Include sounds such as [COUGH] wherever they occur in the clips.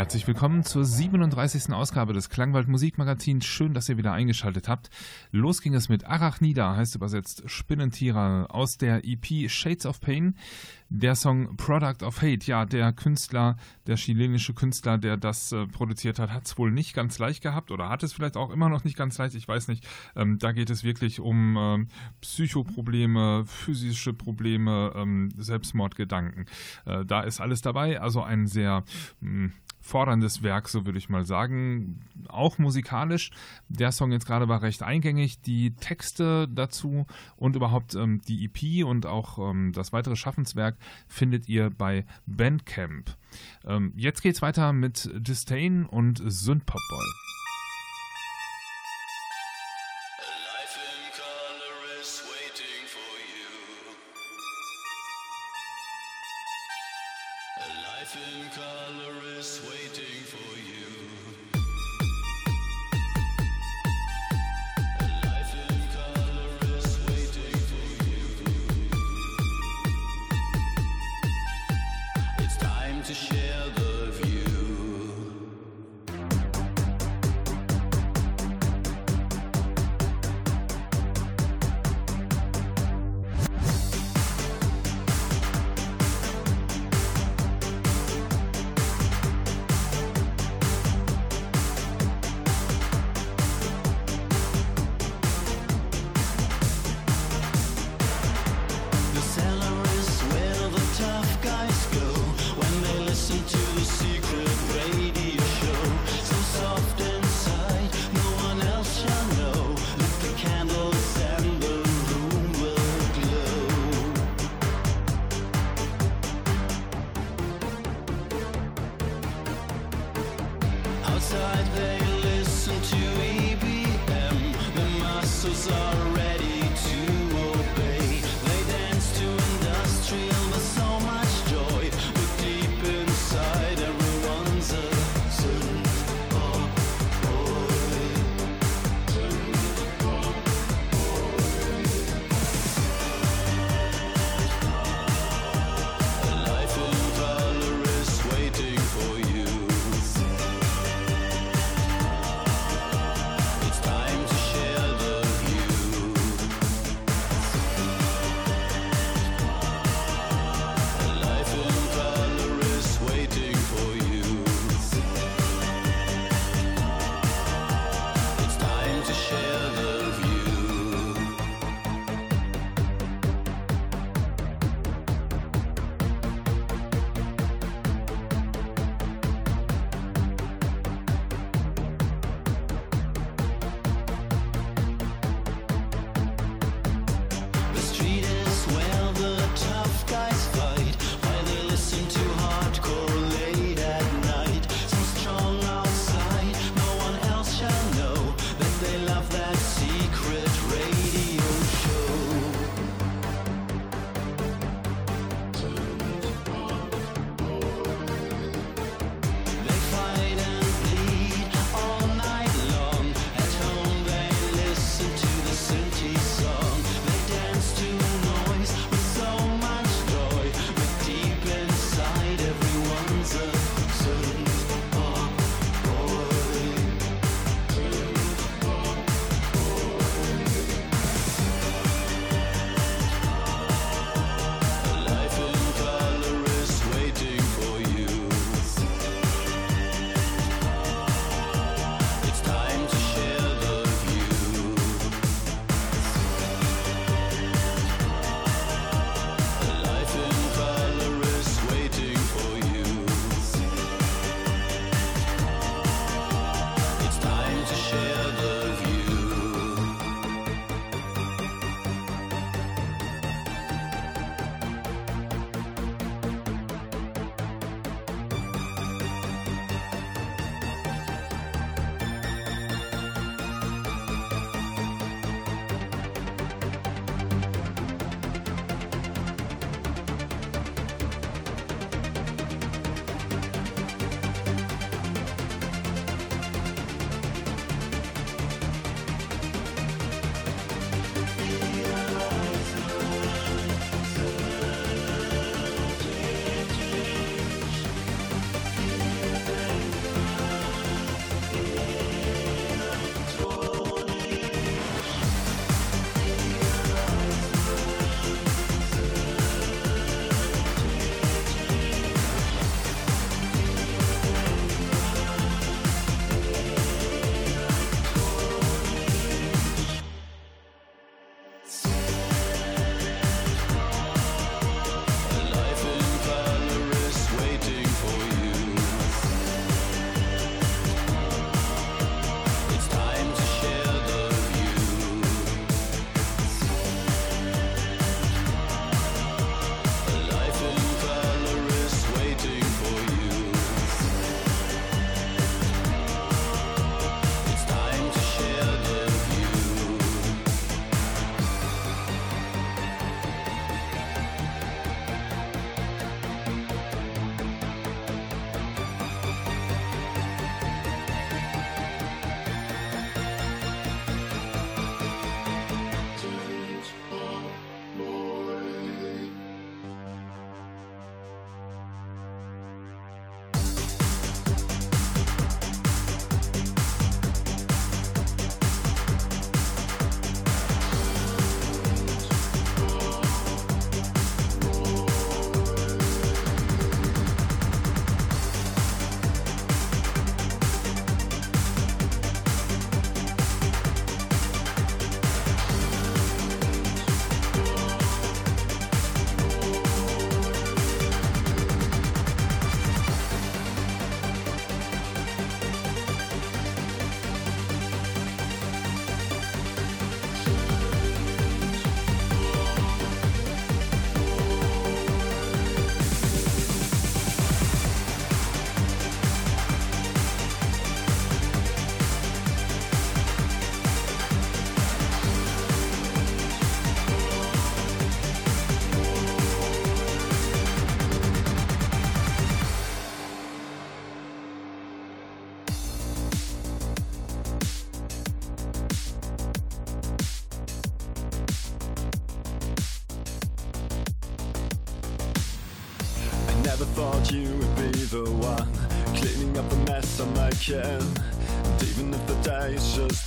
Herzlich willkommen zur 37. Ausgabe des Klangwald Musikmagazins. Schön, dass ihr wieder eingeschaltet habt. Los ging es mit Arachnida, heißt übersetzt Spinnentiere, aus der EP Shades of Pain. Der Song Product of Hate, ja, der Künstler, der chilenische Künstler, der das äh, produziert hat, hat es wohl nicht ganz leicht gehabt oder hat es vielleicht auch immer noch nicht ganz leicht, ich weiß nicht. Ähm, da geht es wirklich um äh, Psychoprobleme, physische Probleme, ähm, Selbstmordgedanken. Äh, da ist alles dabei, also ein sehr mh, hm, forderndes Werk, so würde ich mal sagen. Auch musikalisch. Der Song jetzt gerade war recht eingängig. Die Texte dazu und überhaupt ähm, die EP und auch ähm, das weitere Schaffenswerk findet ihr bei Bandcamp. Ähm, jetzt geht's weiter mit Disdain und Synthpop-Boy.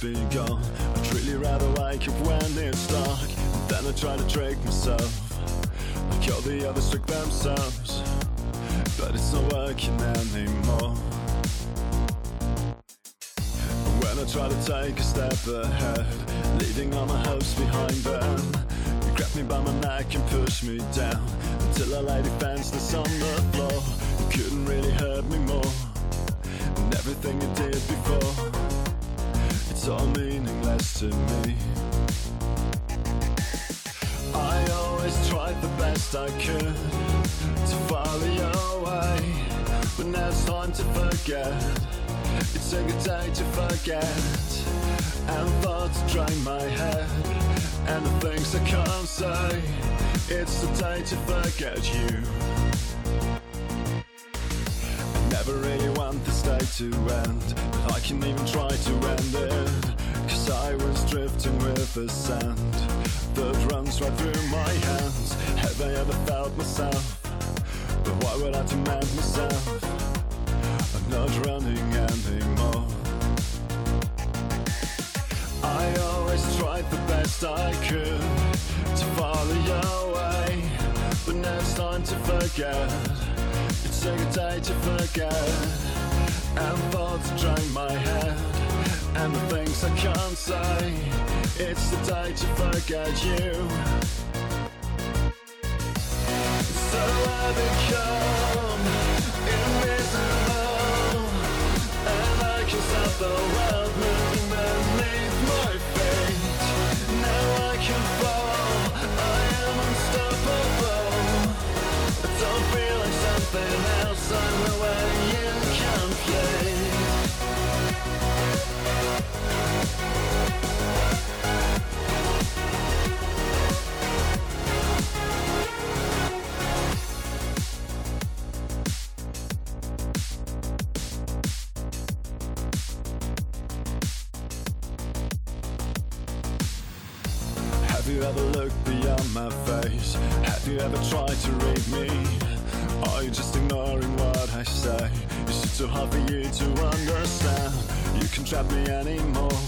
Begun, I'd really rather wake up when it's dark. Then I try to trick myself, like all the others trick themselves. But it's not working anymore. When I try to take a step ahead, leaving all my hopes behind them. You grab me by my neck and push me down until I lay defenseless on the floor. You couldn't really hurt me more than everything you did before. It's all meaningless to me. I always tried the best I could to follow your way, but now it's time to forget. It's a good day to forget And thoughts drain my head And the things I can't say It's the day to forget you to end But I can even try to end it Cause I was drifting with the sand That runs right through my hands Have I ever felt myself? But why would I demand myself? I'm not running anymore. I always tried the best I could to follow your way, but now it's time to forget. It's a good day to forget, and thoughts drain my head, and the things I can't say. It's the day to forget you. So I become invisible And I can stop the world moving beneath my feet Now I can fall, I am unstoppable I don't feel like something else, hard for you to understand? You can trap me anymore.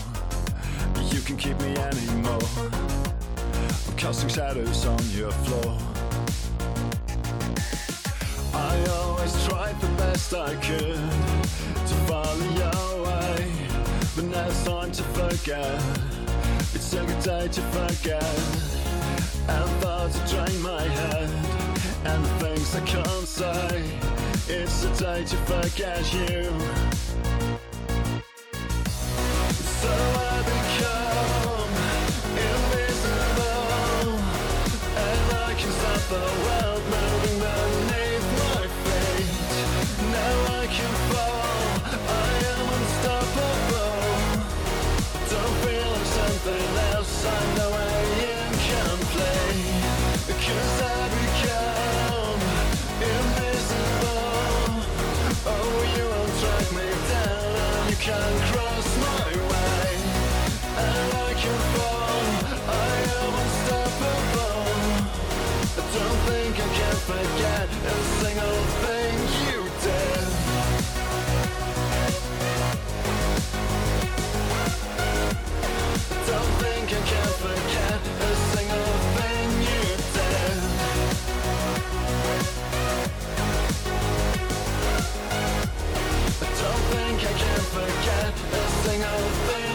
You can keep me anymore. I'm casting shadows on your floor. I always tried the best I could to follow your way, but now it's time to forget. It's good day to forget, and thoughts drain my head, and the things I can't. It's a day to fuck you. forget a single thing.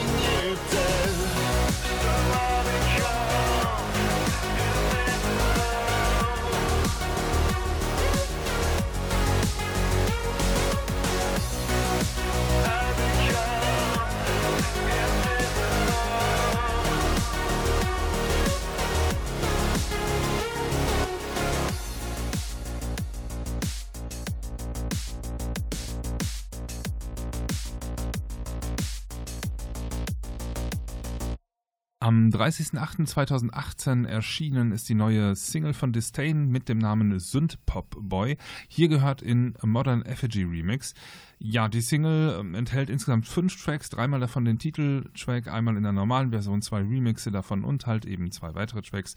Am 30.08.2018 erschienen ist die neue Single von Disdain mit dem Namen Synthpop Boy. Hier gehört in Modern Effigy Remix. Ja, die Single ähm, enthält insgesamt fünf Tracks, dreimal davon den Titeltrack, einmal in der normalen Version, zwei Remixe davon und halt eben zwei weitere Tracks.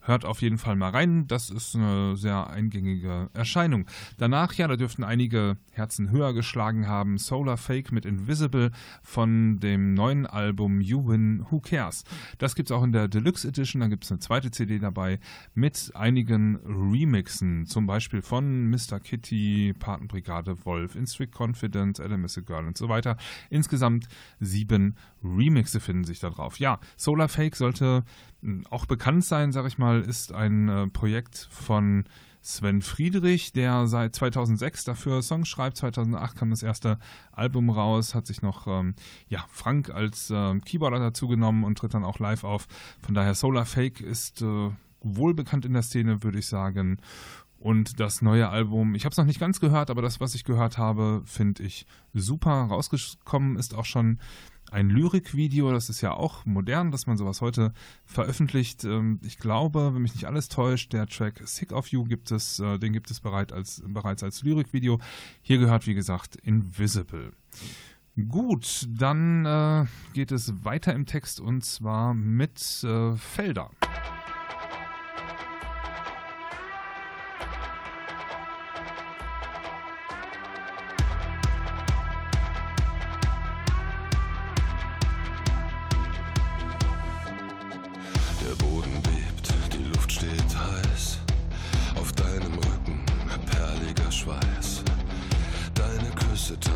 Hört auf jeden Fall mal rein, das ist eine sehr eingängige Erscheinung. Danach, ja, da dürften einige Herzen höher geschlagen haben. Solar Fake mit Invisible von dem neuen Album You Win, Who Cares. Das gibt es auch in der Deluxe Edition, da gibt es eine zweite CD dabei mit einigen Remixen, zum Beispiel von Mr. Kitty, Patenbrigade Wolf, In Strict Confidence, Confident, Adam is a Girl und so weiter. Insgesamt sieben Remixe finden sich da drauf. Ja, Solar Fake sollte hm, auch bekannt sein, sag ich mal, ist ein äh, Projekt von Sven Friedrich, der seit 2006 dafür Songs schreibt. 2008 kam das erste Album raus, hat sich noch ähm, ja, Frank als äh, Keyboarder dazu genommen und tritt dann auch live auf. Von daher Solar Fake ist äh, wohl bekannt in der Szene, würde ich sagen. Und das neue Album, ich habe es noch nicht ganz gehört, aber das, was ich gehört habe, finde ich super. Rausgekommen ist auch schon ein Lyrikvideo, das ist ja auch modern, dass man sowas heute veröffentlicht. Ähm, ich glaube, wenn mich nicht alles täuscht, der Track Sick of You gibt es, äh, den gibt es bereits als, bereits als Lyrikvideo. Hier gehört, wie gesagt, Invisible. Gut, dann äh, geht es weiter im Text und zwar mit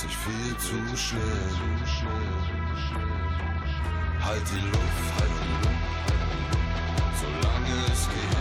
sich viel zu schnell. Halt die Luft, halt die Luft. Solange es geht.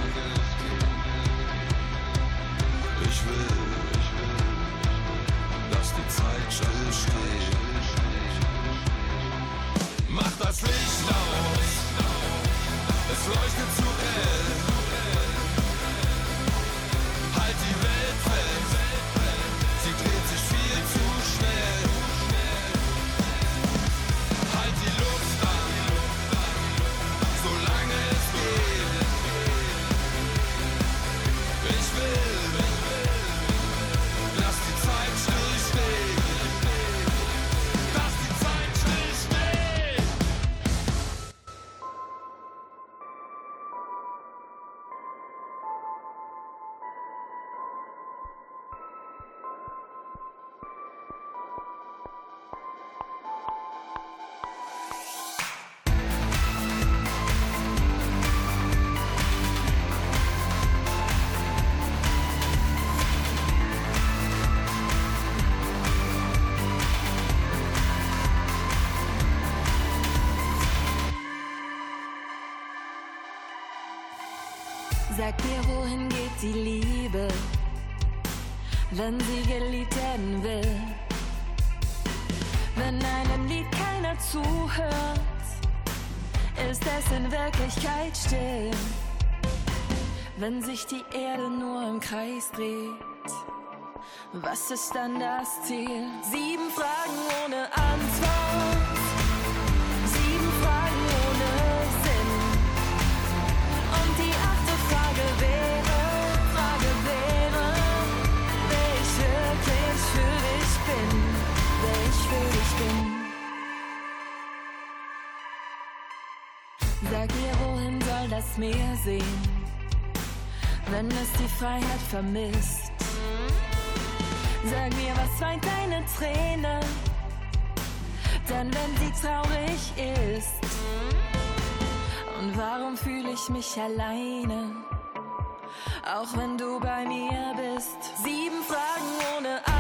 Wenn sie geliebt werden will? Wenn einem Lied keiner zuhört, ist es in Wirklichkeit still. Wenn sich die Erde nur im Kreis dreht, was ist dann das Ziel? Sieben Fragen ohne Antwort. Das Meer sehen, wenn es die Freiheit vermisst? Sag mir, was weint deine Träne? Denn wenn sie traurig ist, und warum fühle ich mich alleine? Auch wenn du bei mir bist. Sieben Fragen ohne Antwort.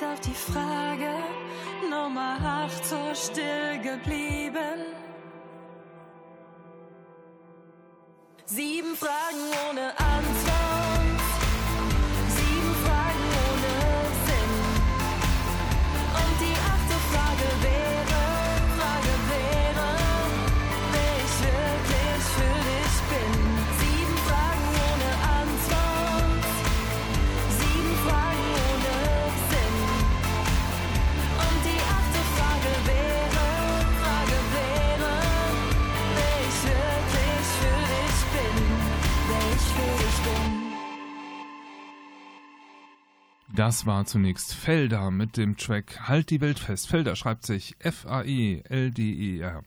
Auf die Frage Nummer acht so still geblieben? Sieben Fragen ohne Antwort. Das war zunächst Felder mit dem Track Halt die Welt fest. Felder schreibt sich F-A-E-L-D-E-R.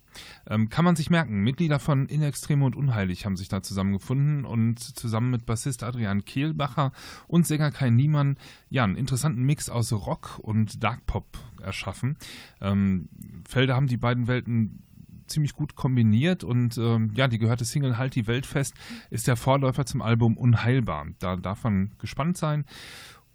Ähm, kann man sich merken, Mitglieder von In Extreme und Unheilig haben sich da zusammengefunden und zusammen mit Bassist Adrian Kehlbacher und Sänger Kai Niemann ja einen interessanten Mix aus Rock und Dark Pop erschaffen. Ähm, Felder haben die beiden Welten ziemlich gut kombiniert und ähm, ja, die gehörte Single Halt die Welt fest ist der Vorläufer zum Album Unheilbar. Da darf man gespannt sein.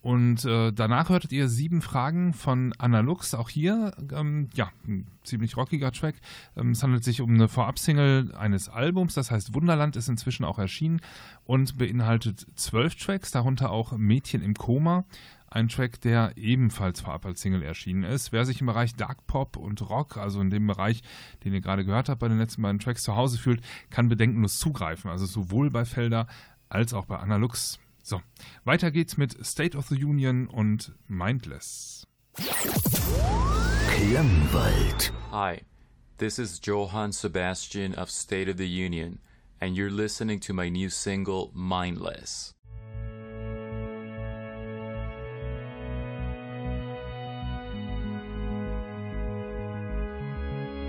Und äh, danach hörtet ihr sieben Fragen von Analux. Auch hier, ähm, ja, ein ziemlich rockiger Track. Ähm, es handelt sich um eine Vorab-Single eines Albums, das heißt Wunderland ist inzwischen auch erschienen und beinhaltet zwölf Tracks, darunter auch Mädchen im Koma. Ein Track, der ebenfalls vorab als Single erschienen ist. Wer sich im Bereich Dark Pop und Rock, also in dem Bereich, den ihr gerade gehört habt bei den letzten beiden Tracks, zu Hause fühlt, kann bedenkenlos zugreifen. Also sowohl bei Felder als auch bei Analux. So, weiter geht's mit State of the Union und Mindless. Klangwald. Hi, this is Johann Sebastian of State of the Union, and you're listening to my new single, Mindless.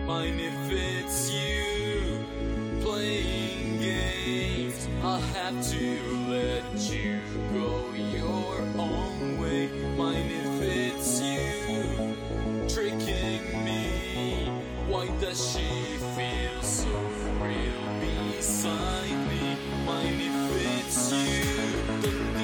Mind if it's you I'll have to let you go your own way. Mind if it's you tricking me? Why does she feel so real beside me? Mind if it's you?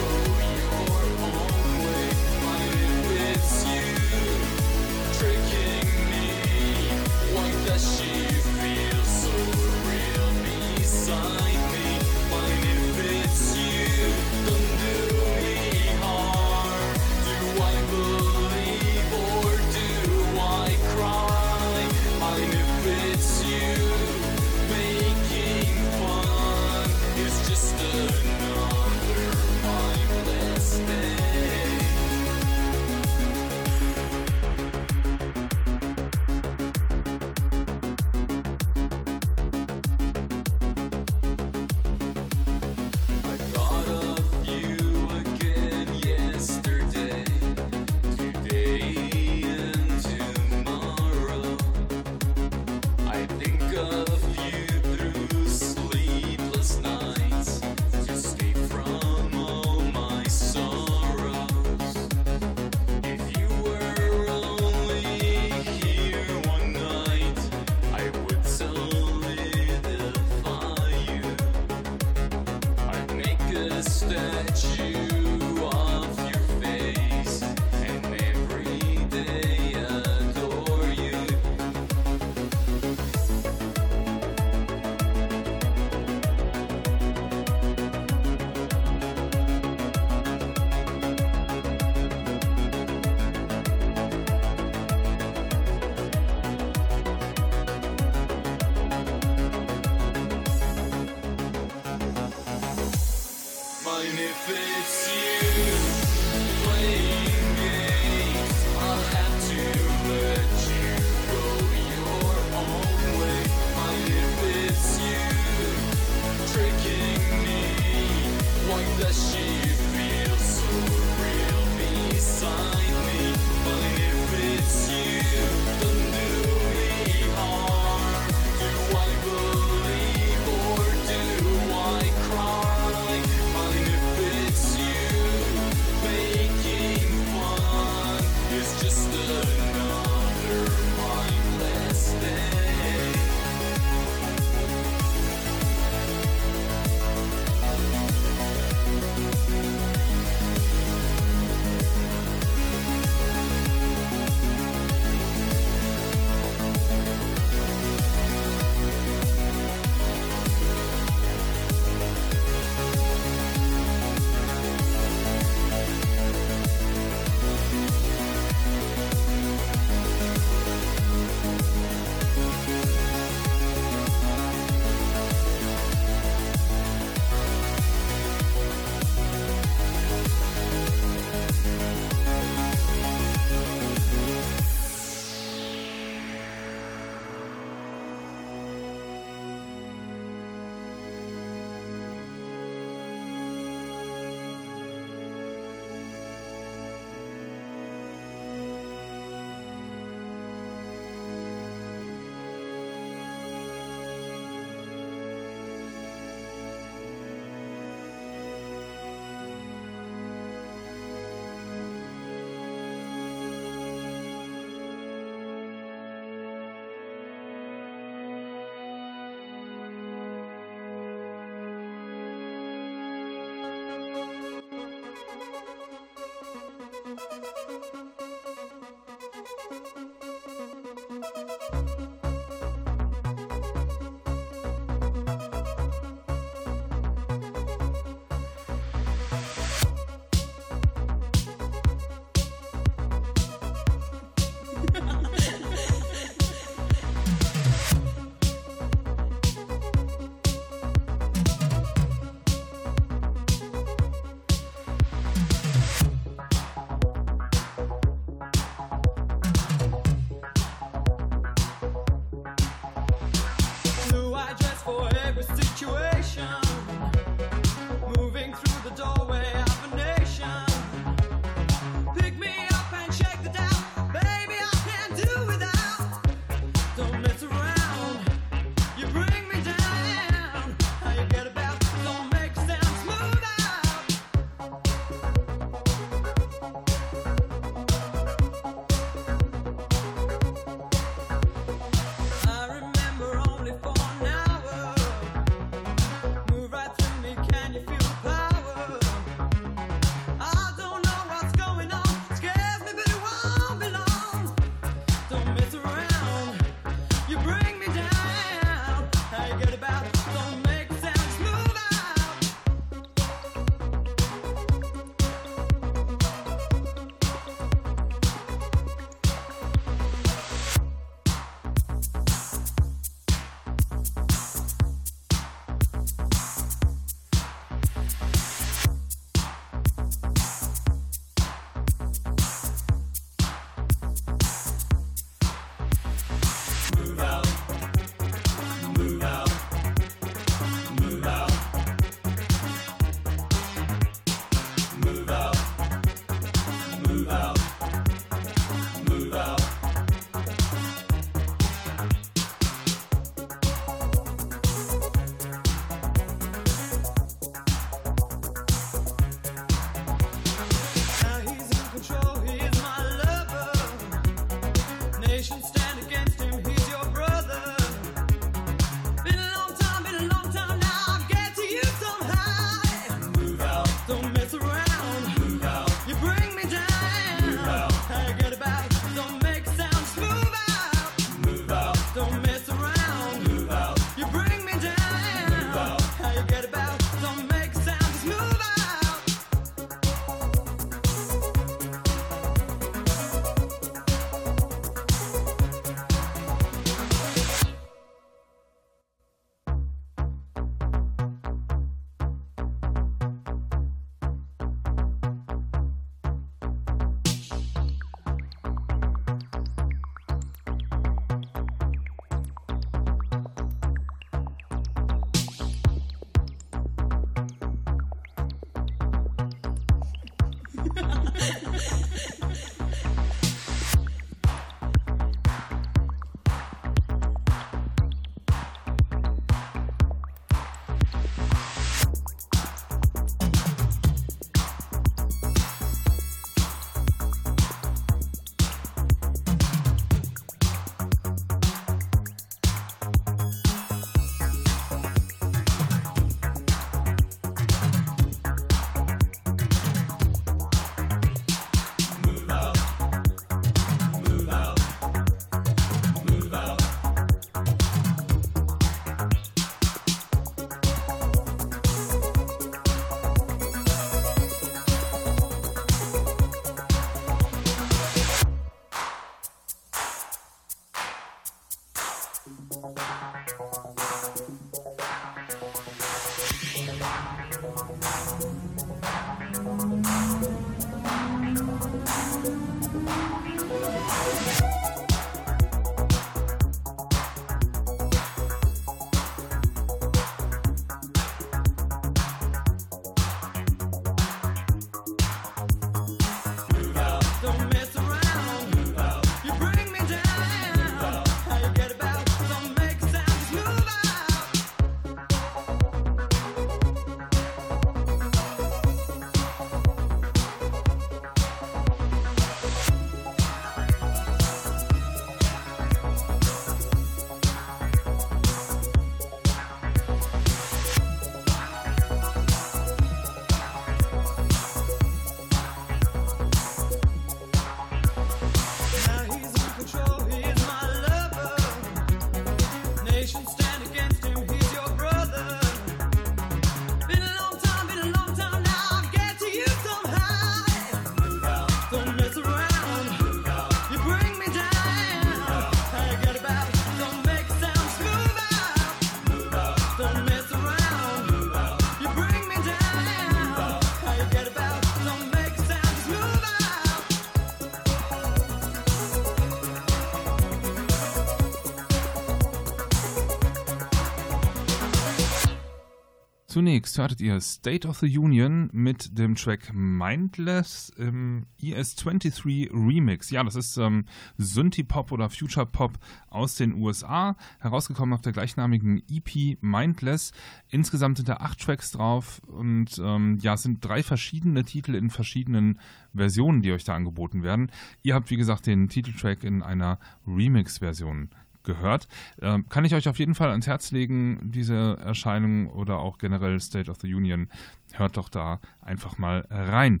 Zunächst hörtet ihr State of the Union mit dem Track Mindless im ES23 Remix. Ja, das ist ähm, Synthie-Pop oder Future-Pop aus den USA, herausgekommen auf der gleichnamigen EP Mindless. Insgesamt sind da acht Tracks drauf und ähm, ja, es sind drei verschiedene Titel in verschiedenen Versionen, die euch da angeboten werden. Ihr habt, wie gesagt, den Titeltrack in einer Remix-Version gehört. Ähm, kann ich euch auf jeden Fall ans Herz legen, diese Erscheinung oder auch generell State of the Union. Hört doch da einfach mal rein.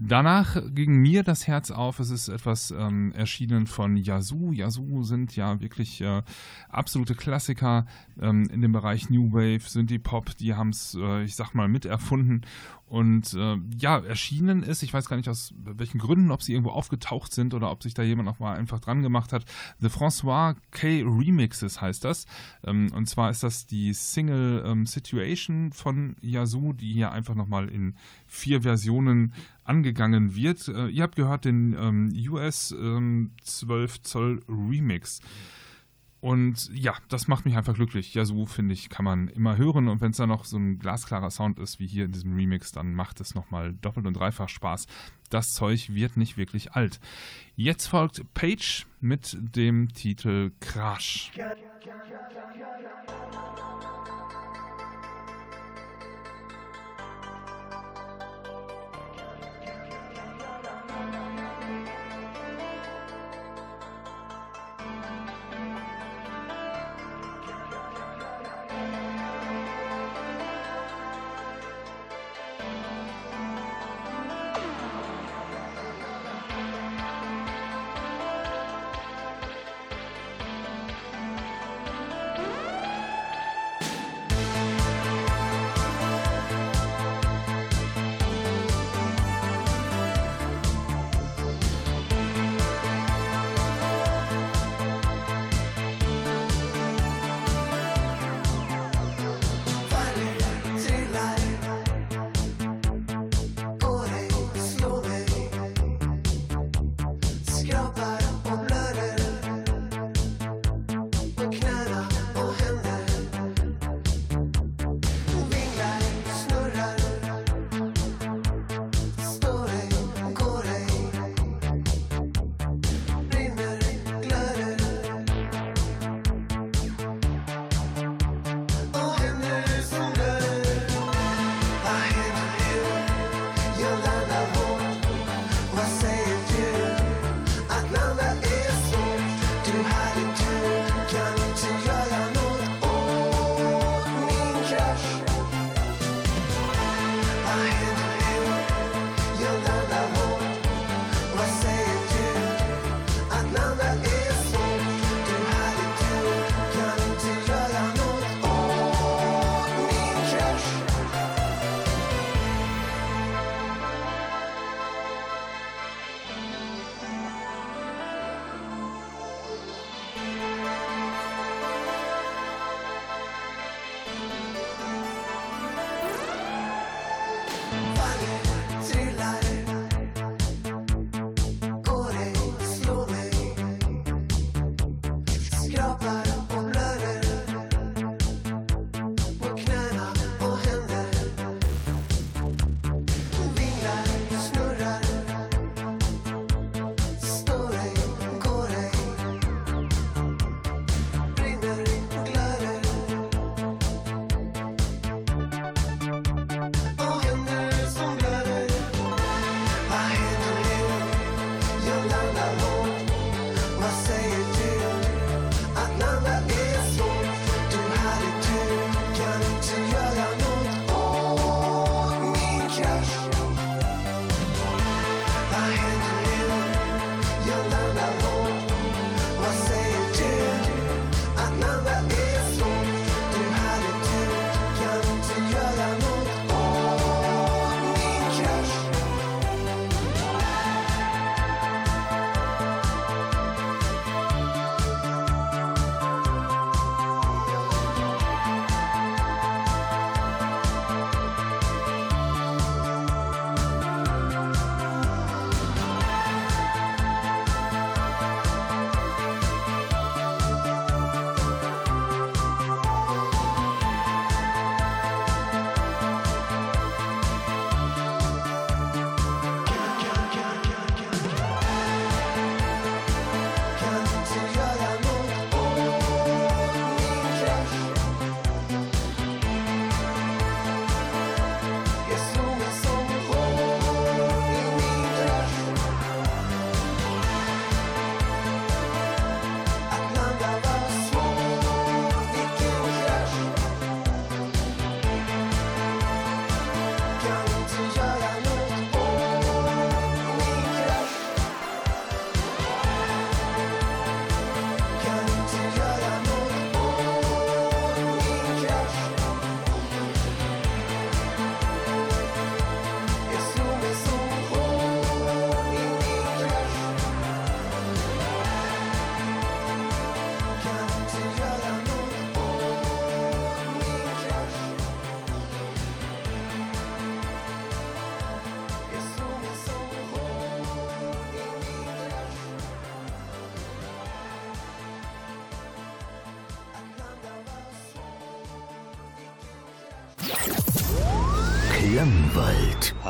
Danach ging mir das Herz auf. Es ist etwas ähm, erschienen von Yazoo. Yazoo sind ja wirklich äh, absolute Klassiker ähm, in dem Bereich New Wave, sind die Pop. Die haben es, äh, ich sag mal, miterfunden. Und äh, ja, erschienen ist, ich weiß gar nicht aus welchen Gründen, ob sie irgendwo aufgetaucht sind oder ob sich da jemand noch mal einfach dran gemacht hat. The François K Remixes heißt das. Ähm, und zwar ist das die Single ähm, Situation von Yazoo, die hier einfach noch mal in vier Versionen angegangen wird. Äh, ihr habt gehört den ähm, US ähm, 12 Zoll Remix. Und ja, das macht mich einfach glücklich. Ja, so finde ich, kann man immer hören. Und wenn es dann noch so ein glasklarer Sound ist wie hier in diesem Remix, dann macht es nochmal doppelt und dreifach Spaß. Das Zeug wird nicht wirklich alt. Jetzt folgt Page mit dem Titel Crash. Thank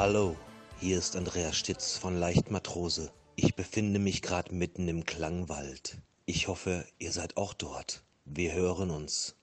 Hallo, hier ist Andreas Stitz von Leichtmatrose. Ich befinde mich gerade mitten im Klangwald. Ich hoffe, ihr seid auch dort. Wir hören uns.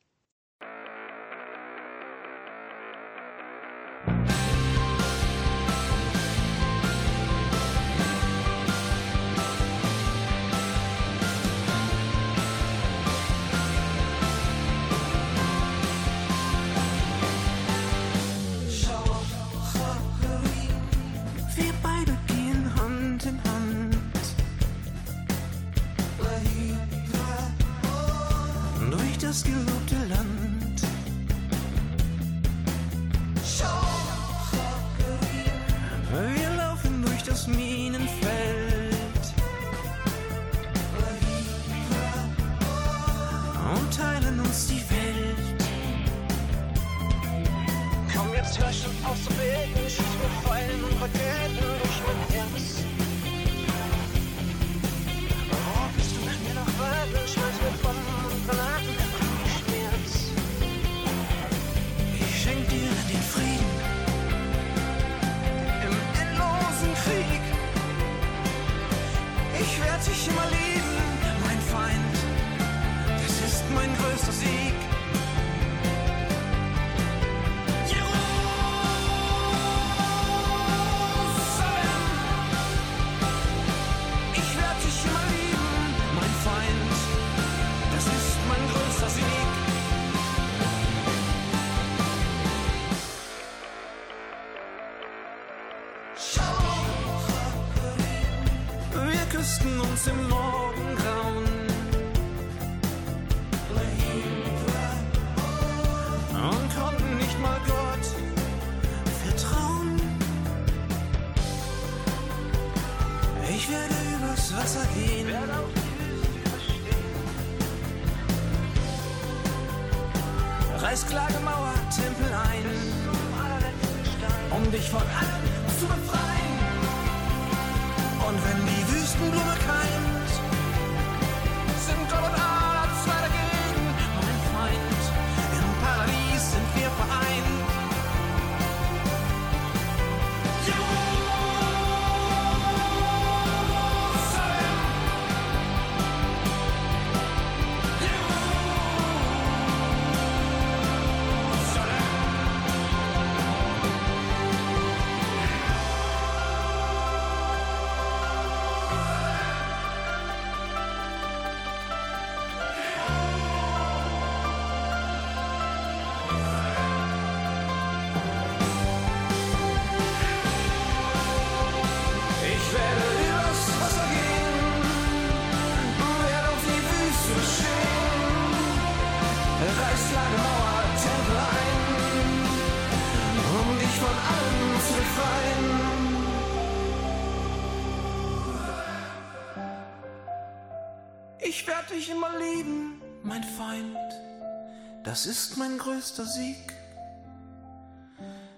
Das ist mein größter Sieg.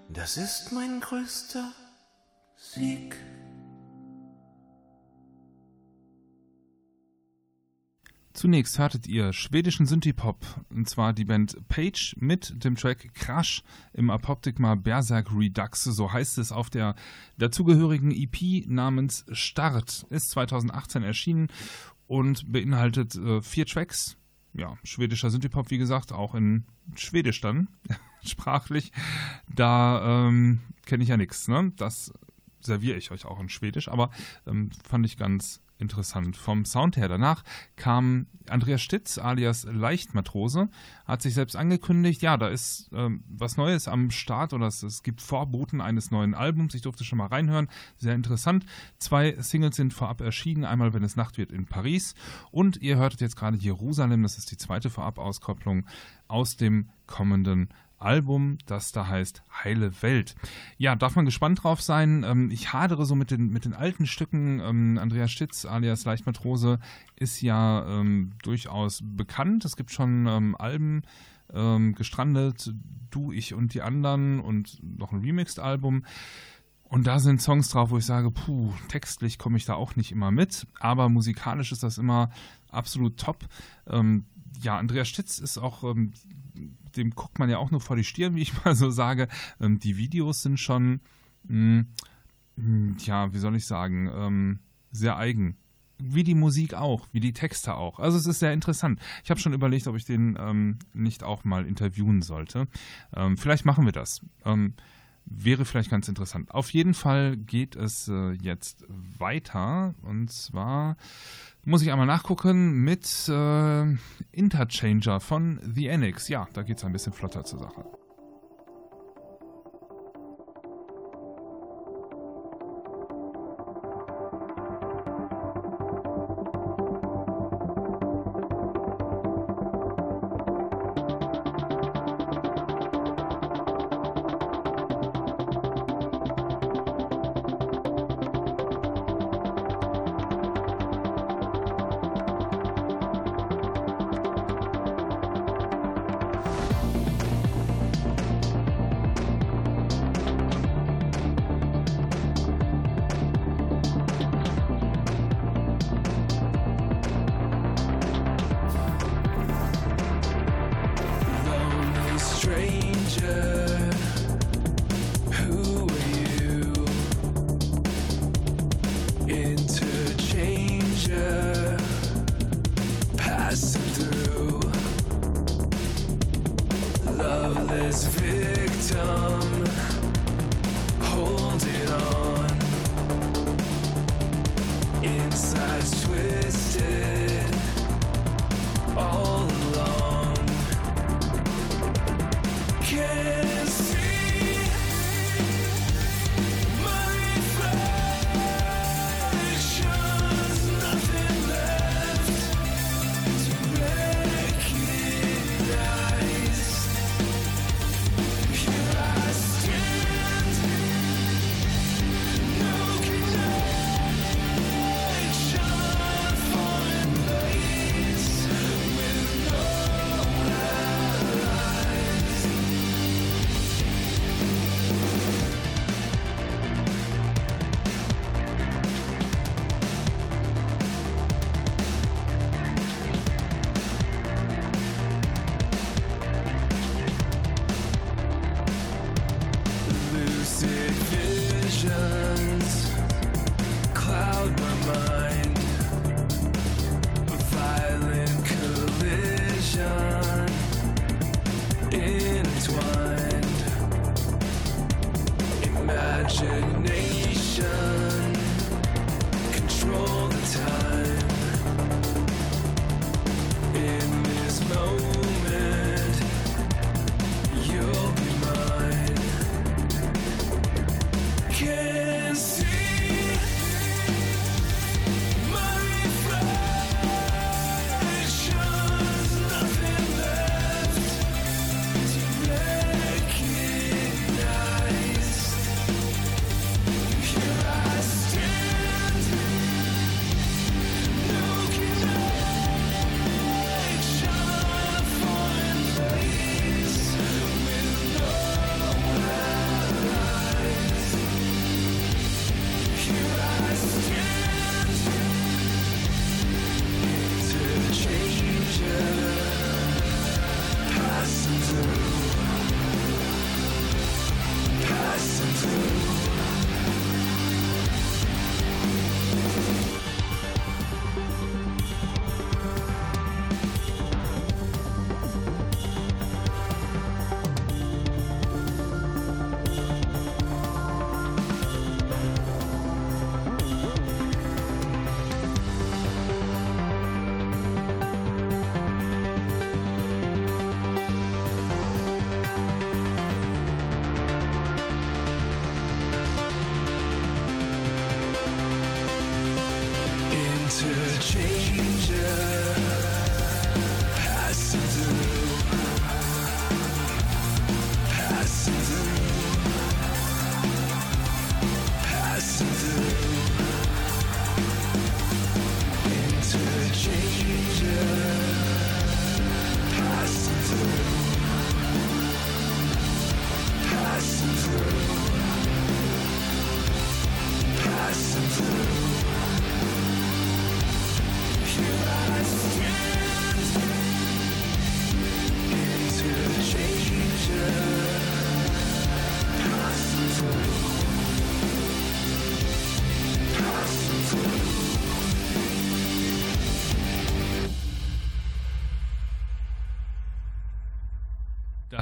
Das ist mein größter Sieg. Zunächst hörtet ihr schwedischen Synthie-Pop, und zwar die Band Page mit dem Track Crash im Apoptygma Berserk Redux, so heißt es auf der dazugehörigen EP namens Start, ist 2018 erschienen und beinhaltet äh, vier Tracks. Ja, schwedischer Synthie-Pop, wie gesagt, auch in Schwedisch dann, [LAUGHS] sprachlich. Da ähm, kenne ich ja nichts, ne? Das serviere ich euch auch in Schwedisch, aber ähm, fand ich ganz interessant. Vom Sound her danach kam Andreas Stitz alias Leichtmatrose, hat sich selbst angekündigt, ja, da ist ähm, was Neues am Start oder es, es gibt Vorboten eines neuen Albums. Ich durfte schon mal reinhören, sehr interessant. Zwei Singles sind vorab erschienen, einmal Wenn es Nacht wird in Paris und ihr hörtet jetzt gerade Jerusalem, das ist die zweite Vorab-Auskopplung aus dem kommenden Album, das da heißt Heile Welt. Ja, darf man gespannt drauf sein. Ähm, ich hadere so mit den, mit den alten Stücken. Ähm, Andreas Stitz alias Leichtmatrose ist ja ähm, durchaus bekannt. Es gibt schon ähm, Alben ähm, gestrandet, Du, ich und die anderen und noch ein Remixed-Album. Und da sind Songs drauf, wo ich sage, puh, textlich komme ich da auch nicht immer mit, aber musikalisch ist das immer absolut top. Ähm, ja, Andreas Stitz ist auch ähm, dem guckt man ja auch nur vor die Stirn, wie ich [LAUGHS] mal so sage. Ähm, die Videos sind schon, mh, mh, ja, wie soll ich sagen, ähm, sehr eigen. Wie die Musik auch, wie die Texte auch. Also es ist sehr interessant. Ich habe schon überlegt, ob ich den ähm, nicht auch mal interviewen sollte. Ähm, vielleicht machen wir das. Wäre vielleicht ganz interessant. Auf jeden Fall geht es äh, jetzt weiter. Und zwar muss ich einmal nachgucken mit äh, Interchanger von The Annex. Ja, da geht es ein bisschen flotter zur Sache.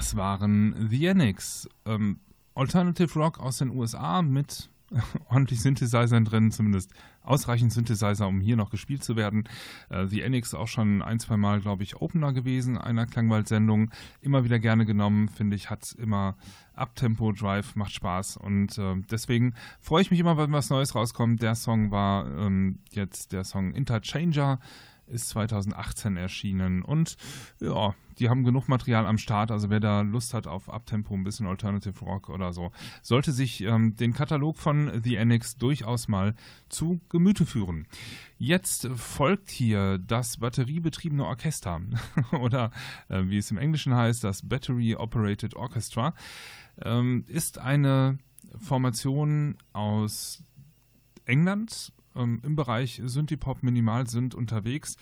Das waren The Enix. Ähm, Alternative Rock aus den USA mit [LAUGHS] ordentlich Synthesizern drin, zumindest ausreichend Synthesizer, um hier noch gespielt zu werden. Äh, The Enix auch schon ein, zwei Mal, glaube ich, Opener gewesen einer Klangwald-Sendung. Immer wieder gerne genommen, finde ich, hat immer Abtempo, Drive, macht Spaß und äh, deswegen freue ich mich immer, wenn was Neues rauskommt. Der Song war ähm, jetzt der Song Interchanger ist 2018 erschienen. Und ja, die haben genug Material am Start, also wer da Lust hat auf Abtempo, ein bisschen Alternative Rock oder so, sollte sich ähm, den Katalog von The Annex durchaus mal zu Gemüte führen. Jetzt folgt hier das batteriebetriebene Orchester. [LAUGHS] Oder äh, wie es im Englischen heißt, das Battery Operated Orchestra, ähm, ist eine Formation aus England ähm, im Bereich Synthie-Pop Minimal sind unterwegs.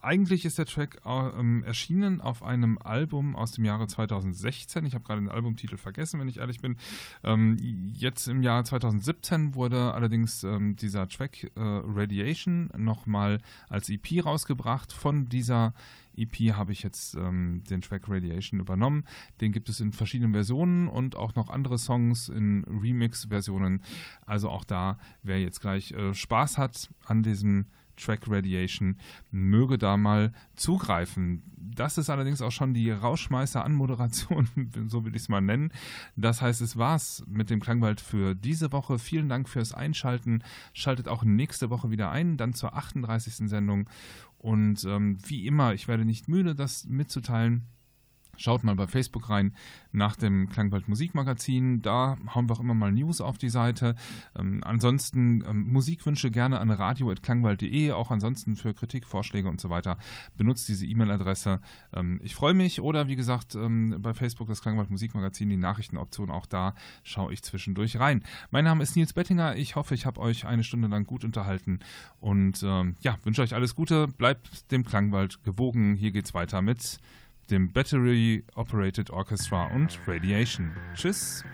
Eigentlich ist der Track äh, erschienen auf einem Album aus dem Jahre 2016. Ich habe gerade den Albumtitel vergessen, wenn ich ehrlich bin. Ähm, jetzt im Jahr 2017 wurde allerdings ähm, dieser Track äh, Radiation nochmal als EP rausgebracht von dieser EP habe ich jetzt ähm, den Track Radiation übernommen. Den gibt es in verschiedenen Versionen und auch noch andere Songs in Remix-Versionen. Also auch da, wer jetzt gleich äh, Spaß hat an diesem Track Radiation, möge da mal zugreifen. Das ist allerdings auch schon die Rauschmeißer-Anmoderation, [LAUGHS] so will ich es mal nennen. Das heißt, es war's mit dem Klangwald für diese Woche. Vielen Dank fürs Einschalten. Schaltet auch nächste Woche wieder ein, dann zur 38. Sendung. Und ähm, wie immer, ich werde nicht müde, das mitzuteilen. Schaut mal bei Facebook rein nach dem Klangwald Musikmagazin. Da hauen wir auch immer mal News auf die Seite. Ähm, ansonsten ähm, Musikwünsche gerne an radio.klangwald.de. Auch ansonsten für Kritik, Vorschläge und so weiter. Benutzt diese E-Mail-Adresse. Ähm, ich freue mich. Oder wie gesagt, ähm, bei Facebook das Klangwald Musikmagazin, die Nachrichtenoption. Auch da schaue ich zwischendurch rein. Mein Name ist Nils Bettinger. Ich hoffe, ich habe euch eine Stunde lang gut unterhalten. Und ähm, ja, wünsche euch alles Gute. Bleibt dem Klangwald gewogen. Hier geht's weiter mit dem Battery Operated Orchestra und Radiation. Tschüss!